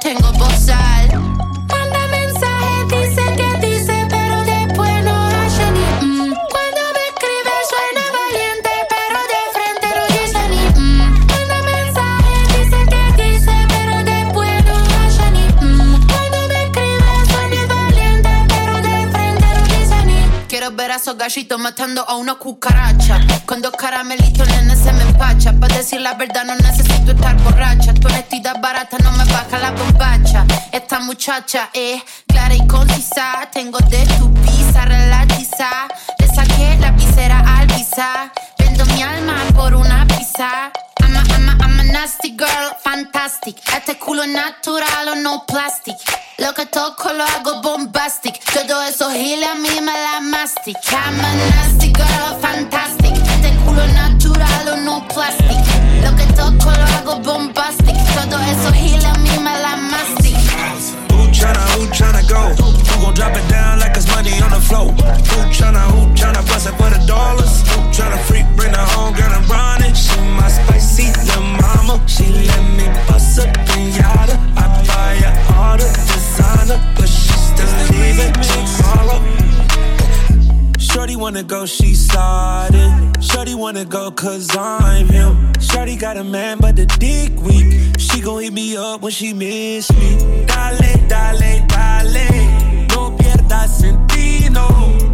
tengo both sides. Esos gallitos matando a una cucaracha. Con dos caramelitos, nene, se me empacha. Para decir la verdad, no necesito estar borracha. Tu honestidad barata no me baja la bombacha. Esta muchacha es clara y concisa. Tengo de tu pizza relatiza. Le saqué la visera al visa. Vendo mi alma por una pizza. Nasty girl, fantastic. Este culo natural o no plastic. Lo que toco lo hago bombastic. Todo eso gile a mí me la mastic. I'm a nasty girl, fantastic. Este culo natural o no plastic. Lo que toco lo hago bombastic. Todo eso gile a mí me la mastic. Who tryna, who tryna go? Who gon' drop it down like it's money on the floor? Who tryna, who tryna bust it for the dollars? Who tryna freak, bring the home girl and run it? She my spicy little mama. She let me bust a pinata. I buy her all the designer, but she still leaving tomorrow. Shorty wanna go, she started. Shorty wanna go, cause I'm him. Shorty got a man, but the dick weak. She gon' hit me up when she miss me. Dale, dale, dale. No pierdas sentido.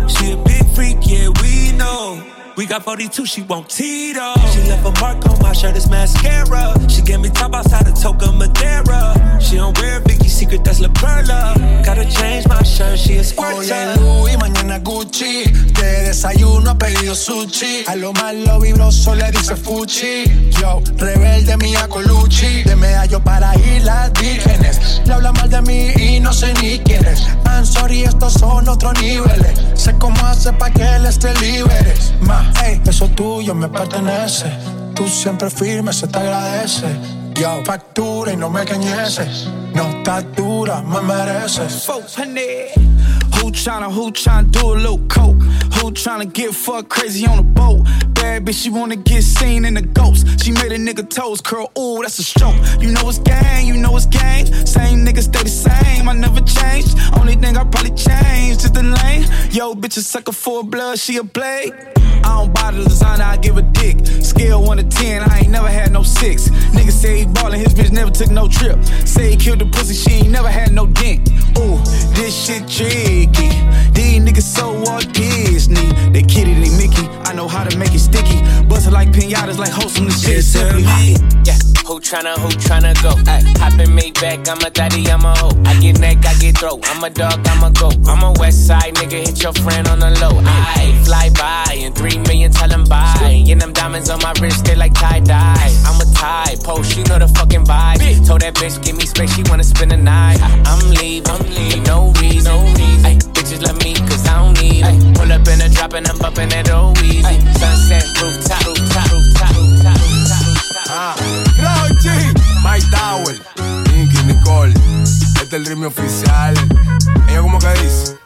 She a big freak, yeah, we know. We got 42, she want Tito. She left a mark on my shirt, it's mascara. She gave me top outside of Toca Madera. She don't wear Vicky Secret, that's La Perla. Gotta change my shirt, she a Hoy es Louis, mañana Gucci. De desayuno ha pedido sushi. A lo malo vibroso le dice Fuchi. Yo, rebelde mía Colucci. De medallo para islas vírgenes. Le habla mal de mí y no sé ni quién es. I'm sorry, estos son otros niveles. Sé cómo hace pa' que él esté libre. Ma, ey, eso tuyo me pertenece. Tú siempre firme, se te agradece. Yo, factura y no me cañeces. No estás dura, me mereces. 400. Who tryna, who tryna do a little coke? Who tryna get fucked crazy on a boat? Bad bitch, she wanna get seen in the ghost. She made a nigga toes curl, ooh, that's a stroke. You know it's gang, you know it's gang. Same niggas stay the same, I never changed. Only thing I probably changed is the lane. Yo, bitch, a sucker for blood, she a blade. I don't buy the designer, I give a dick. Scale 1 to 10, I ain't never had no six. Nigga say he ballin', his bitch never took no trip. Say he killed the pussy, she ain't never had no dent. Ooh, this shit tricky. These niggas so Walt Disney. They kitty, they Mickey. I know how to make it sticky. Bust it like pinatas, like wholesome the shit is simply. Yeah, who tryna, who tryna go? Ay, hop in me back, I'm a daddy, I'm a hoe. I get neck, I get throat. I'm a dog, I'm a goat. I'm a west side nigga, hit your friend on the low. I fly by and three million tell him bye. And them diamonds on my wrist, they like tie dye. I'm a tie post, you know the fucking vibe. Told that bitch, give me space, she wanna spend the night. I'm leaving, I'm leaving, no reason. No reason. Pull up in drop and I'm bumping that old easy. Sunset, rooftop, rooftop, rooftop, rooftop, rooftop. Ah, My Tower, Nicky Nicole, este es el ritmo oficial. Ella como que dice.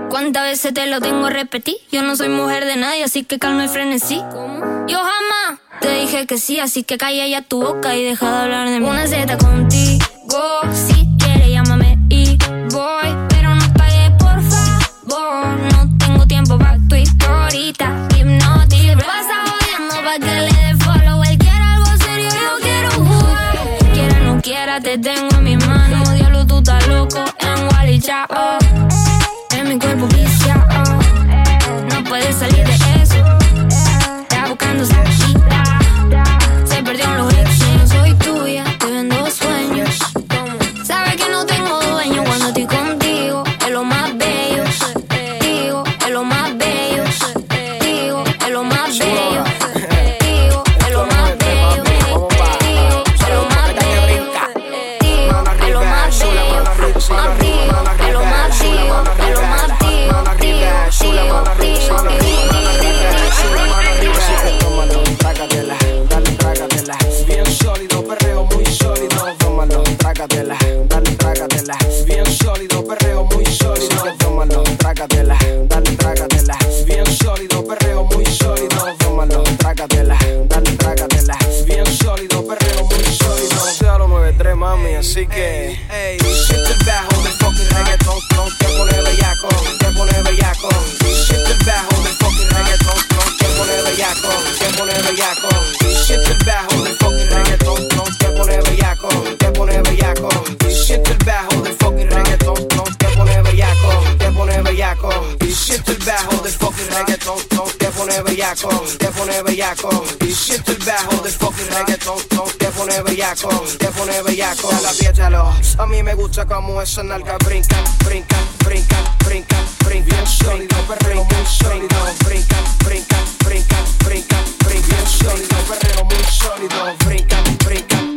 ¿cuántas veces te lo tengo a repetir? Yo no soy mujer de nadie, así que calma el frenesí. Yo jamás te dije que sí, así que calla ya tu boca y deja de hablar de mí. Una Z contigo, si quieres llámame y voy. Pero no pagues, por favor. No tengo tiempo para tu historita. Hipnotic, pasa jodiendo pa' que le dé follow. Él quiere algo serio, yo quiero jugar. Quiera no quiera, te tengo en mis manos. Diablo, tú estás loco en Wally Chao. Bellaco. La. A mí me gusta como esa nalga brincan, brincan, brincan, brincan, brincan. Bien sólido, muy sólido. Brincan, brincan, brincan, brincan, brincan. Sólido, muy sólido. Brincan, brincan,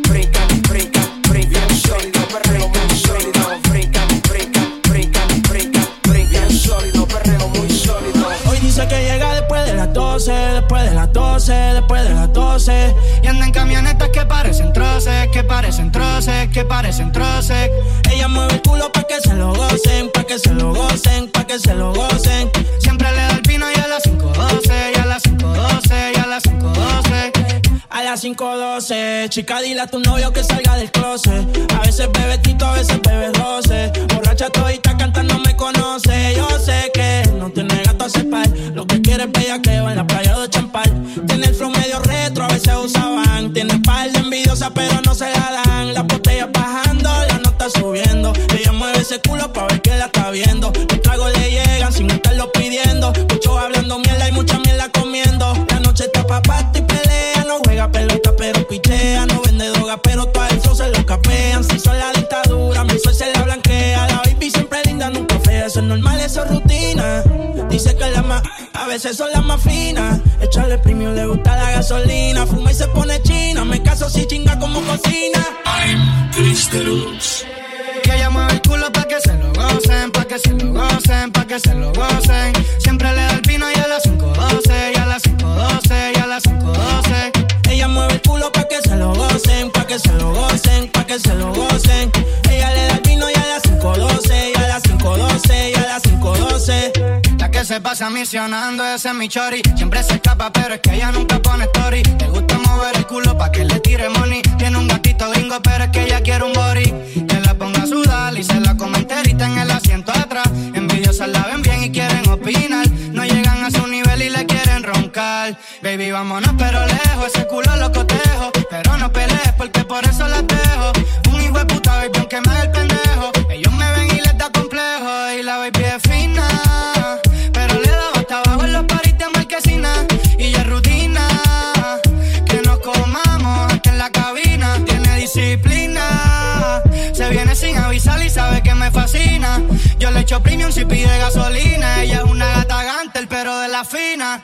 12, después de las 12, después de las 12. Y anda en camionetas que parecen troces, que parecen troces, que parecen troces. Ella mueve el culo pa' que se lo gocen, pa' que se lo gocen, pa' que se lo gocen. Siempre le da el 5.12, y a las 5.12, las 5.12, chica, dile a tu novio que salga del closet. A veces bebe tito, a veces bebe roce. Borracha todita cantando me conoce. Yo sé que no tiene gato a cepar. Lo que quiere es bella que va en la playa de champal. Tiene el flow medio retro, a veces usaban. Tiene par de envidiosa, pero no se la dan. Las botellas bajando, la nota subiendo. Ella mueve ese culo pa' ver que la está viendo. Los tragos le llegan sin estarlo pidiendo. Muchos hablando mierda y mucha a veces son las más finas. Echarle premio, le gusta la gasolina. Fuma y se pone china. Me caso si chinga como cocina. Que ella mueve el culo pa' que se lo gocen, pa' que se lo gocen, pa' que se lo gocen. Siempre le da el pino y a las 5.12, y a las 5.12, y a las 5.12. Ella mueve el culo pa' que se lo gocen, pa' que se lo gocen, pasa misionando, ese es mi chori. Siempre se escapa, pero es que ella nunca pone story. Le gusta mover el culo pa' que le tire money. Tiene un gatito gringo, pero es que ella quiere un body. Que la ponga a sudar y se la come enterita en el asiento atrás. Envidiosas la ven bien y quieren opinar. No llegan a su nivel y le quieren roncar. Baby, vámonos, pero lejos. Ese culo lo cotejo. Pero no pelees porque por eso la dejo. Yo le echo premium si pide gasolina. Ella es una gata gantel, pero de la fina.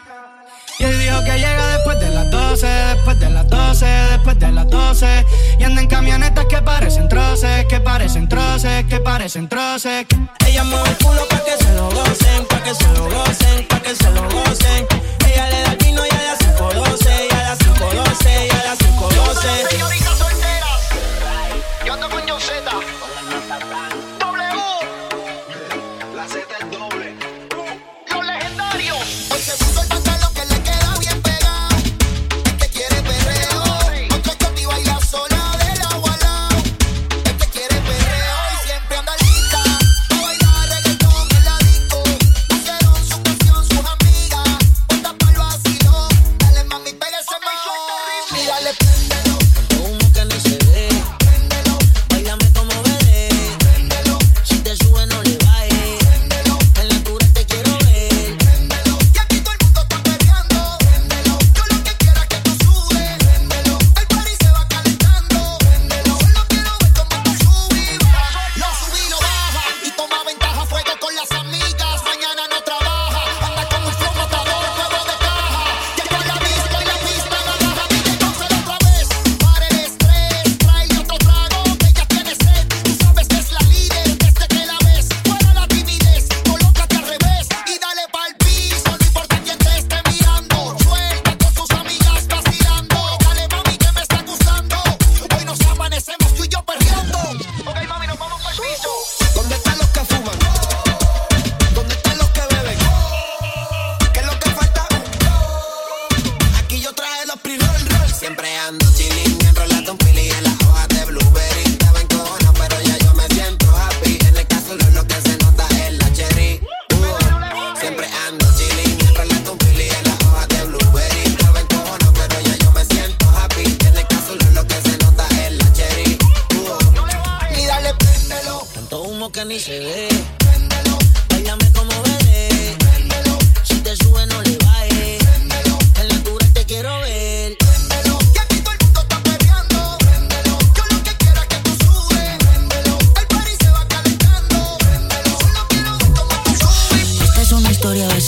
Y él dijo que llega después de las 12, después de las 12, después de las 12. Y anda en camionetas que parecen troces, que parecen troces, que parecen troces. Ella mueve el culo pa' que se lo gocen, pa' que se lo gocen, pa' que se lo gocen. Ella le da el vino y a las 512, y a las 512, y a las 512.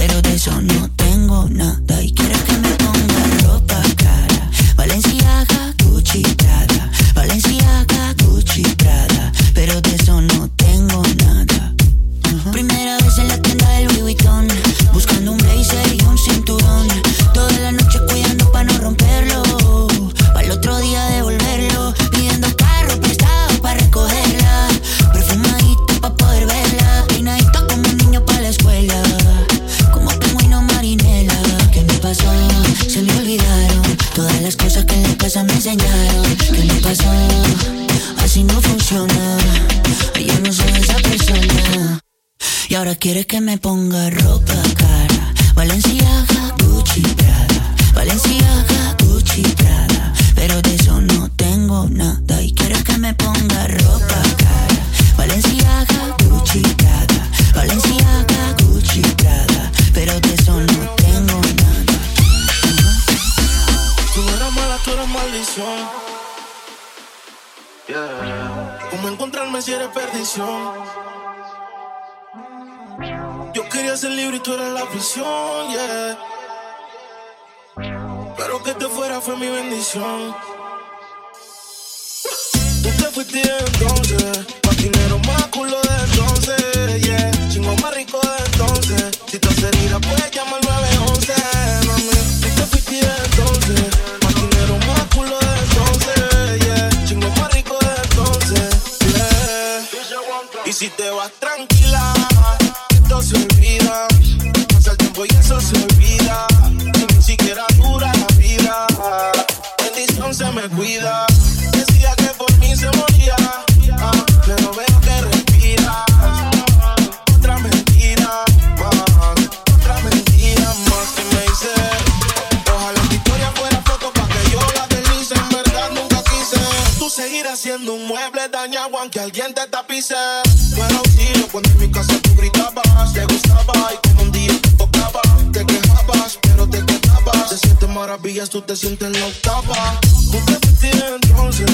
Pero de eso no tengo nada. Y quiere que me ponga ropa cara. Valenciaga, Gucci, Prada. Valenciaga, Gucci, Prada. Pero de eso no tengo nada. Primera vez en la tienda del Louis Vuitton casa me enseñaron ¿Qué me pasó? Así no funciona Yo no soy esa persona y ahora quiere que me ponga ropa cara. Valenciaga, tú eres maldición. Yeah. ¿Cómo encontrarme si eres perdición? Yo quería ser libre y tú eres la prisión, yeah. Pero que te fuera fue mi bendición. Tú te fuiste entonces, más dinero, más culo de entonces, yeah. Chingo más rico de entonces, si te herida puedes llamar 911. Si te vas tranquila, esto se olvida. Pasa el tiempo y eso se olvida. Ni siquiera dura la vida. Bendición se me cuida. Haciendo un mueble dañado aunque alguien te tapice. No era un tiro cuando en mi casa tú gritabas, te gustaba y como un día te tocaba, te quejabas pero te quedabas. De siete maravillas tú te sientes la octava, tú te metiste entonces.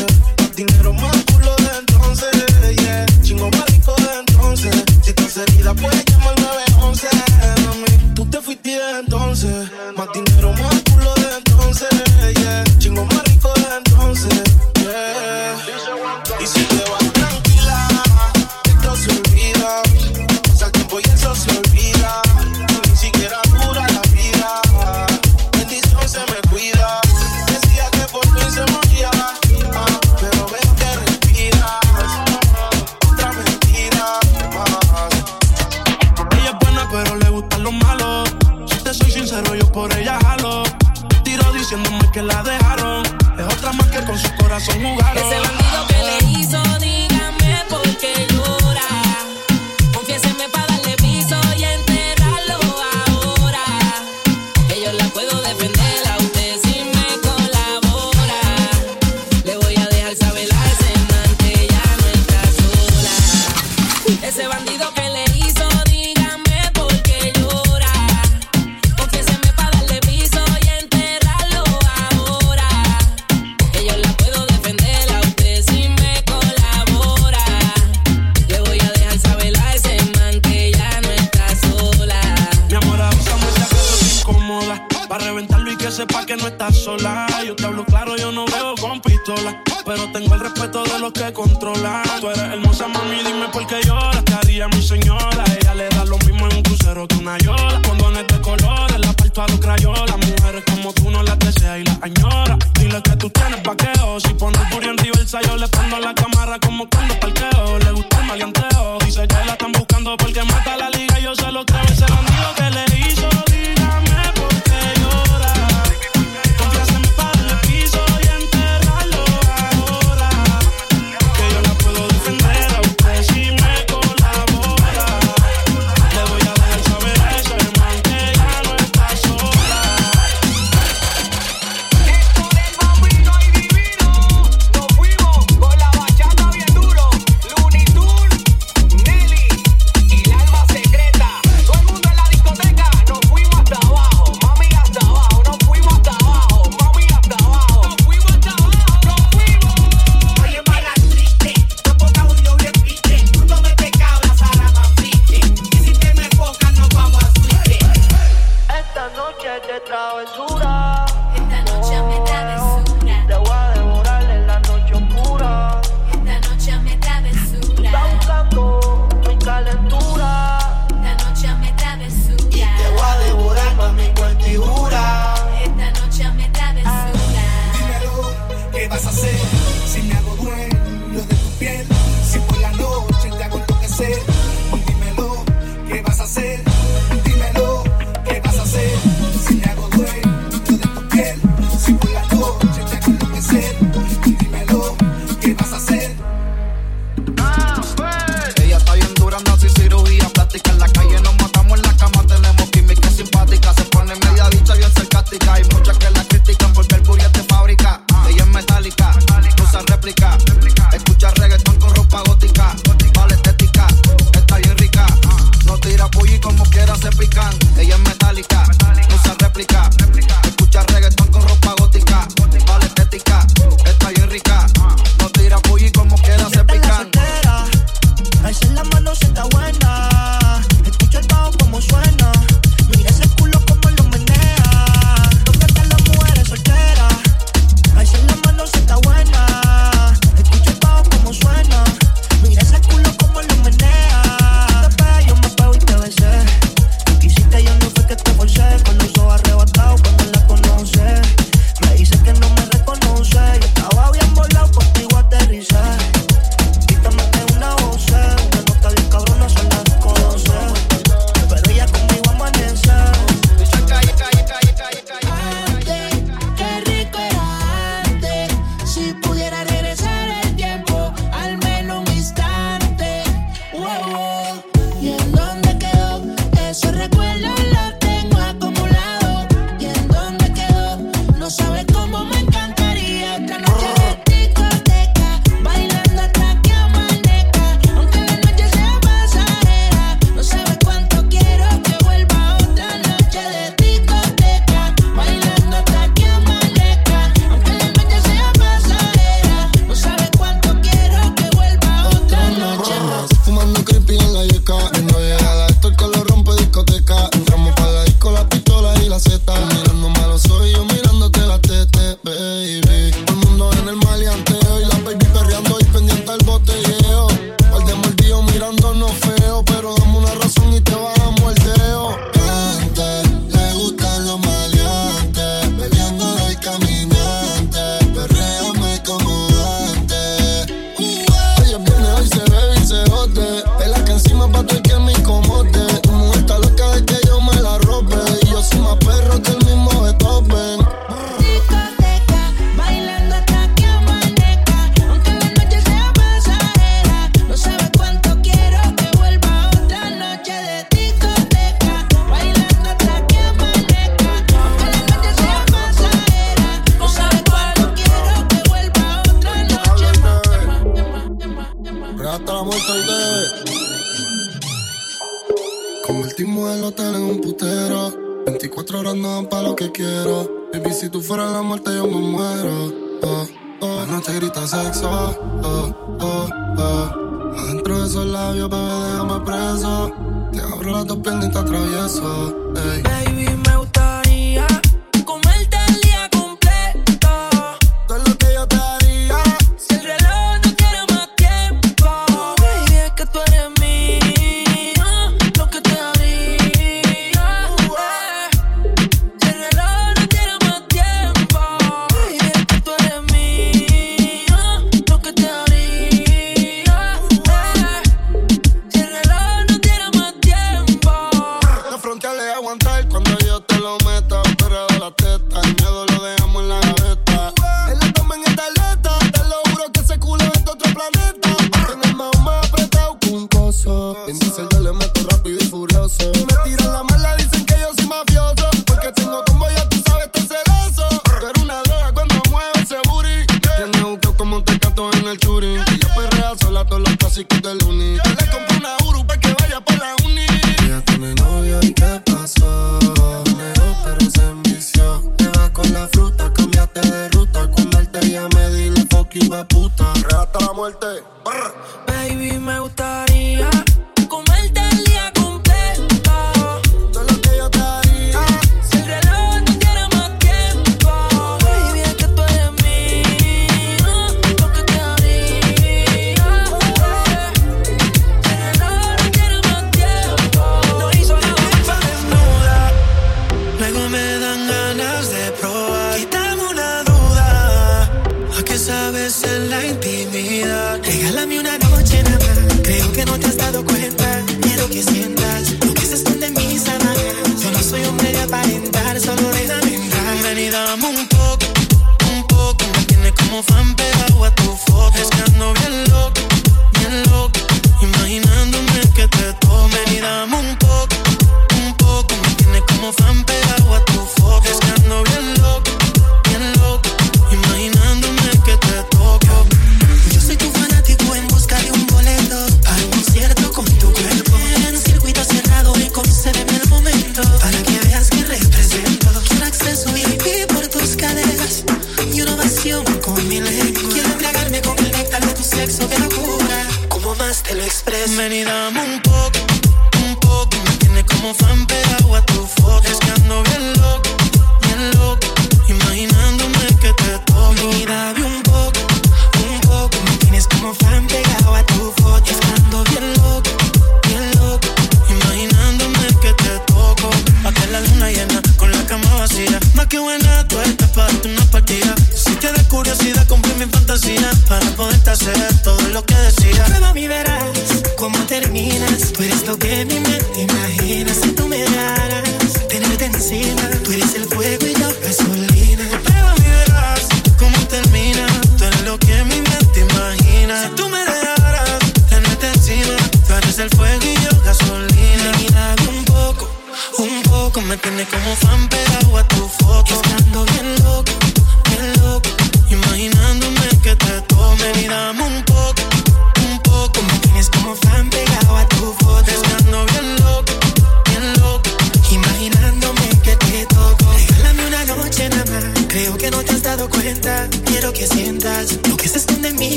Expreso. Ven y dame un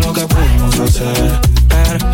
lo que pudimos hacer.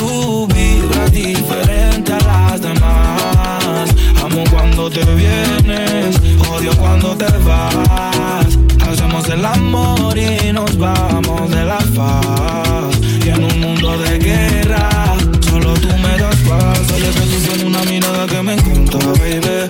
Tú vibras diferente a las demás. Amo cuando te vienes, odio cuando te vas. Hacemos el amor y nos vamos de la faz. Y en un mundo de guerra, solo tú me das paz. Oye, que tú una mirada que me encanta, baby.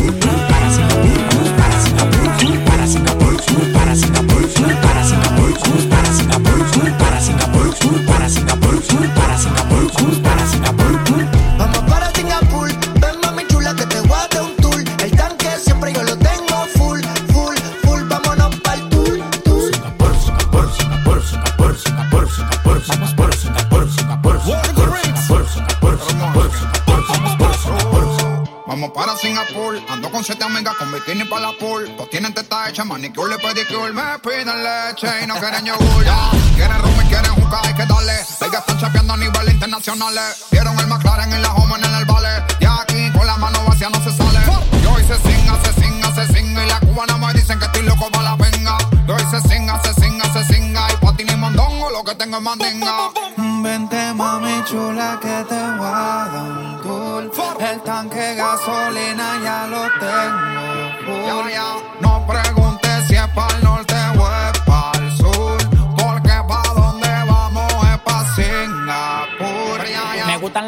Para Singapur, ando con siete amigas con bikini para la pool. Pues tienen teta hecha, manicure pedicure. Me piden leche y no quieren yogur. Quieren rum y quieren juca, hay que darle. Ellas están chapeando a nivel internacional. Vieron el McLaren y la Homer en el vale. Y aquí con la mano vacía no se sale. Yo hice sing, hace sing, hace sing. Y la cubana me dicen que estoy loco para la venga. Yo hice sing, hace sing, hace sing. Y patín y mondongo, lo que tengo es mandinga. Vente mami chula que te voy el tanque gasolina ya lo tengo. Full. No pregunto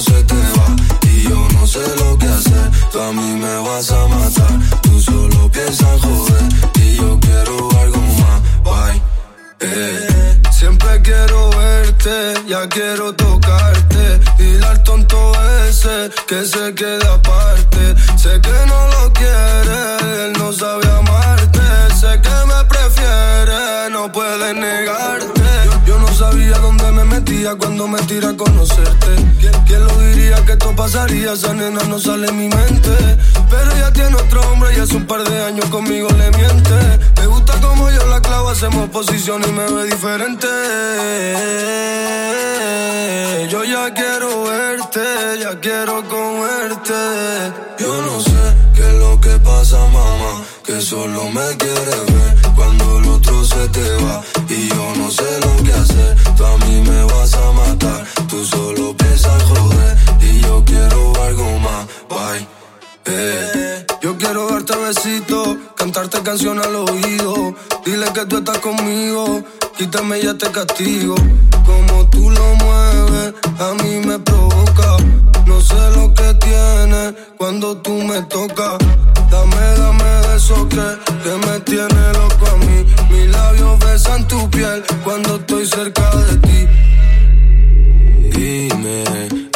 Se te va. Y yo no sé lo que hacer. Tú a mí me vas a matar. Tú solo piensas en joder. Y yo quiero algo más. Bye. Eh. Siempre quiero verte, ya quiero tocarte. Dile al tonto ese que se quede aparte. Sé que no lo cuando me tira a conocerte. ¿Quién, quién lo diría que esto pasaría? Esa nena no sale en mi mente. Pero ella tiene otro hombre y hace un par de años conmigo le miente. Me gusta como yo la clavo, hacemos posición y me ve diferente. Yo ya quiero verte, ya quiero comerte. Yo no sé qué es lo que pasa, mamá, que solo me quiere ver cuando el otro se te va y yo no sé lo a matar, tú solo piensas joder y yo quiero algo más. Bye. Eh. Yo quiero darte besitos, cantarte canción al oído. Dile que tú estás conmigo, quítame ya te castigo. Como tú lo mueves, a mí me provoca. No sé lo que tienes cuando tú me tocas. Dame, dame eso que, que me tiene loco a mí. Mis labios besan tu piel cuando estoy cerca de ti. Dime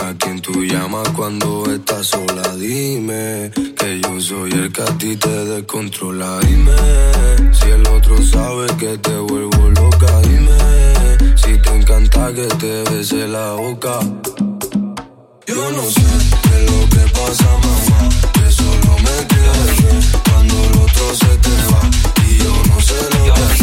a quién tú llamas cuando estás sola. Dime que yo soy el que a ti te descontrola. Dime si el otro sabe que te vuelvo loca. Dime si te encanta que te bese la boca. Yo no sé qué es lo que pasa, mamá. Que solo me quieres cuando el otro se te va. Y yo no sé lo que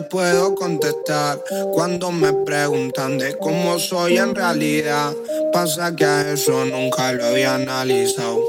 puedo contestar cuando me preguntan de cómo soy en realidad. Pasa que a eso nunca lo había analizado.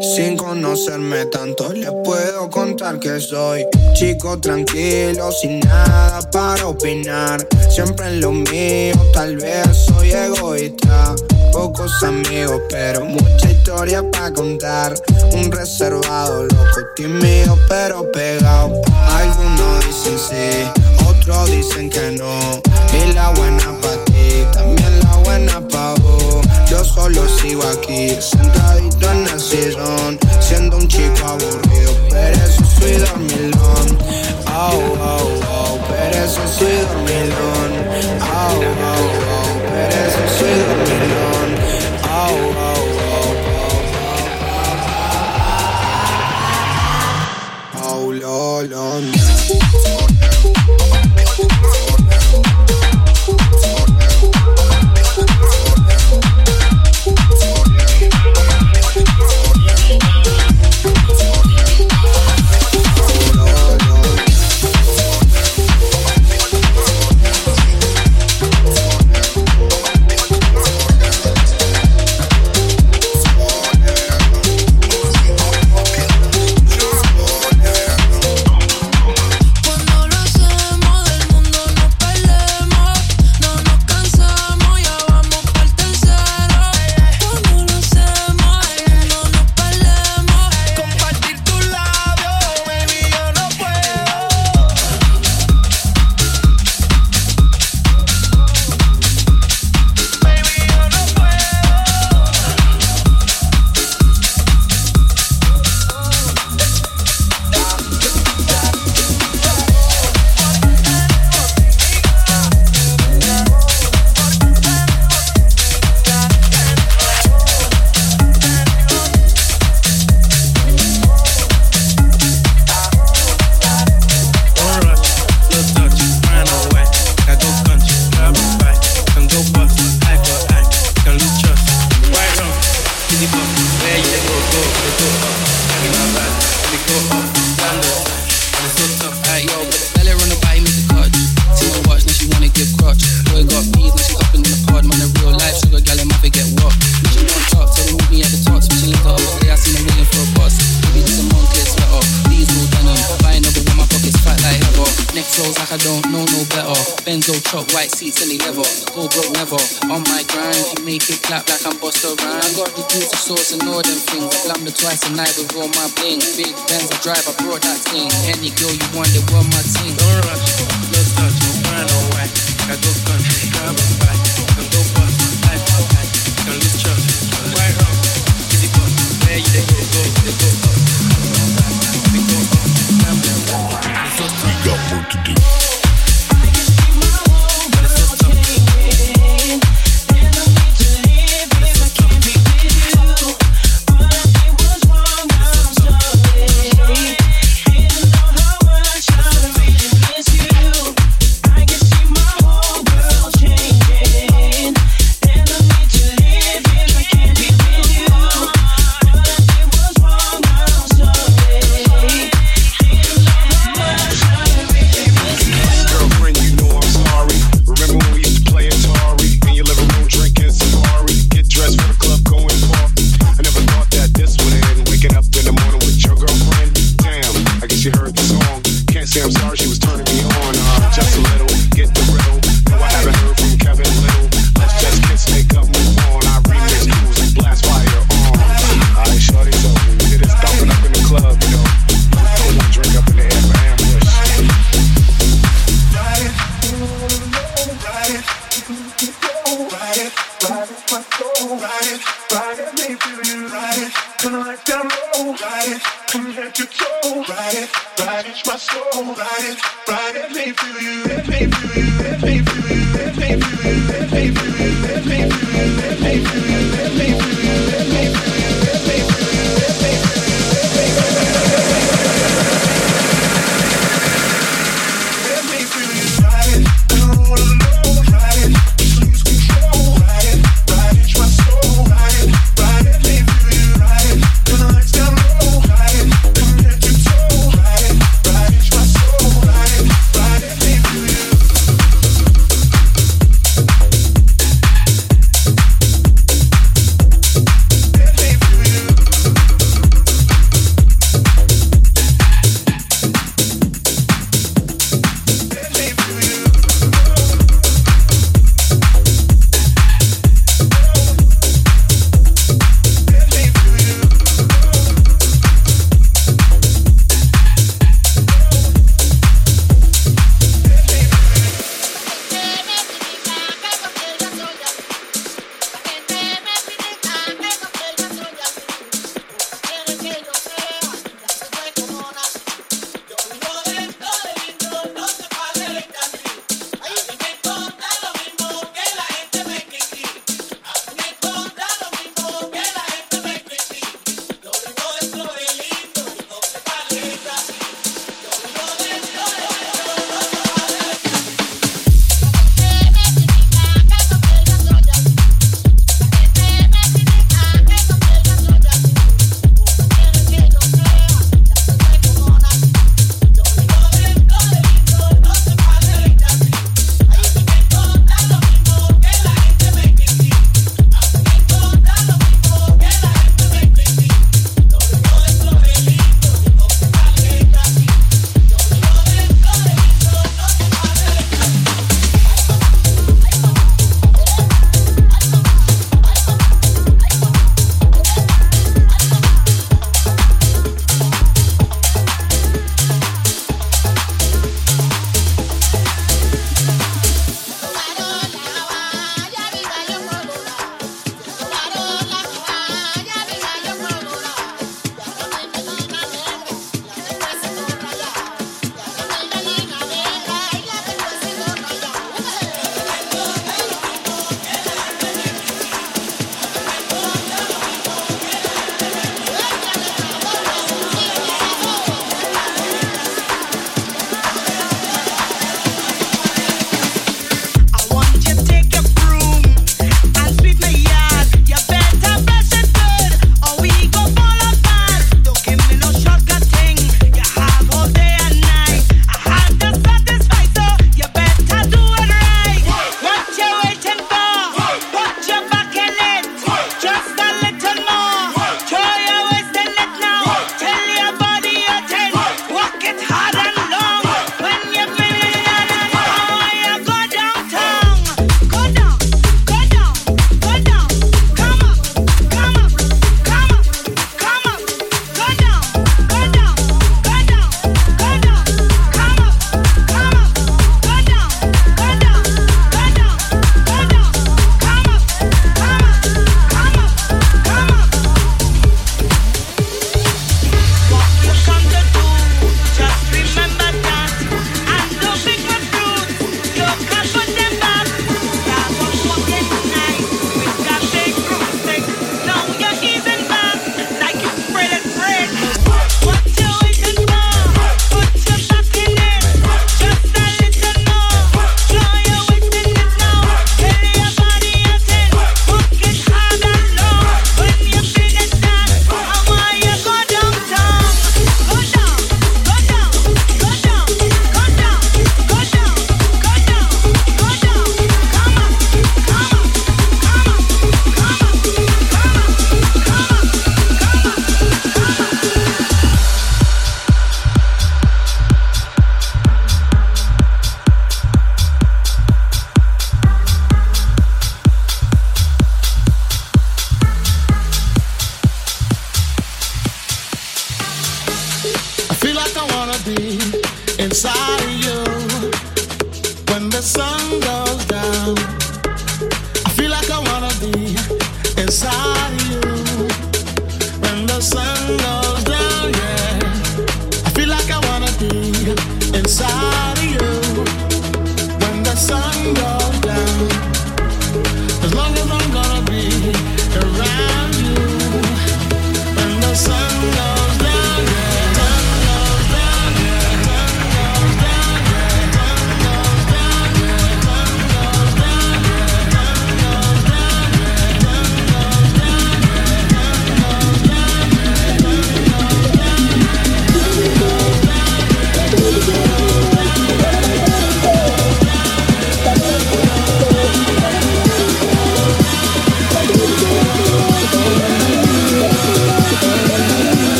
Sin conocerme tanto, les puedo contar que soy chico tranquilo, sin nada para opinar. Siempre en lo mío, tal vez soy egoísta. Pocos amigos, pero mucha historia para contar. Un reservado, loco, tímido, pero pegado. Algunos dicen sí, otros dicen que no. Y la buena para ti, también la buena pa' vos. Yo solo sigo aquí, sentadito en el sillón, siendo un chico aburrido, pero eso soy dormilón. Oh, oh, oh, pero eso soy dormilón. Oh, oh, oh, pero eso soy dormilón. White seats, and any leather. Go broke never. On my grind, you make it clap like I'm Busta Rhymes. I got the juice, the sauce, and all them things. I glam the twice a night with all my bling. Big Benz I drive, I brought that thing. Any girl you want, they want my team. Don't rush, no touch, no brown or white. I go country, grab a bike. Can go bust, life high. Can lose trust, right up. Easy bus, where you they go, go, they go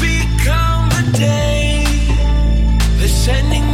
become the day, the sending.